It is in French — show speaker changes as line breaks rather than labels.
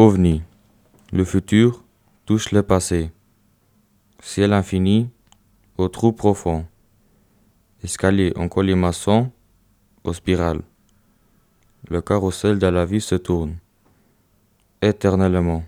OVNI. Le futur touche le passé. Ciel infini au trou profond. Escalier en colimaçon aux spirales. Le carrousel de la vie se tourne éternellement.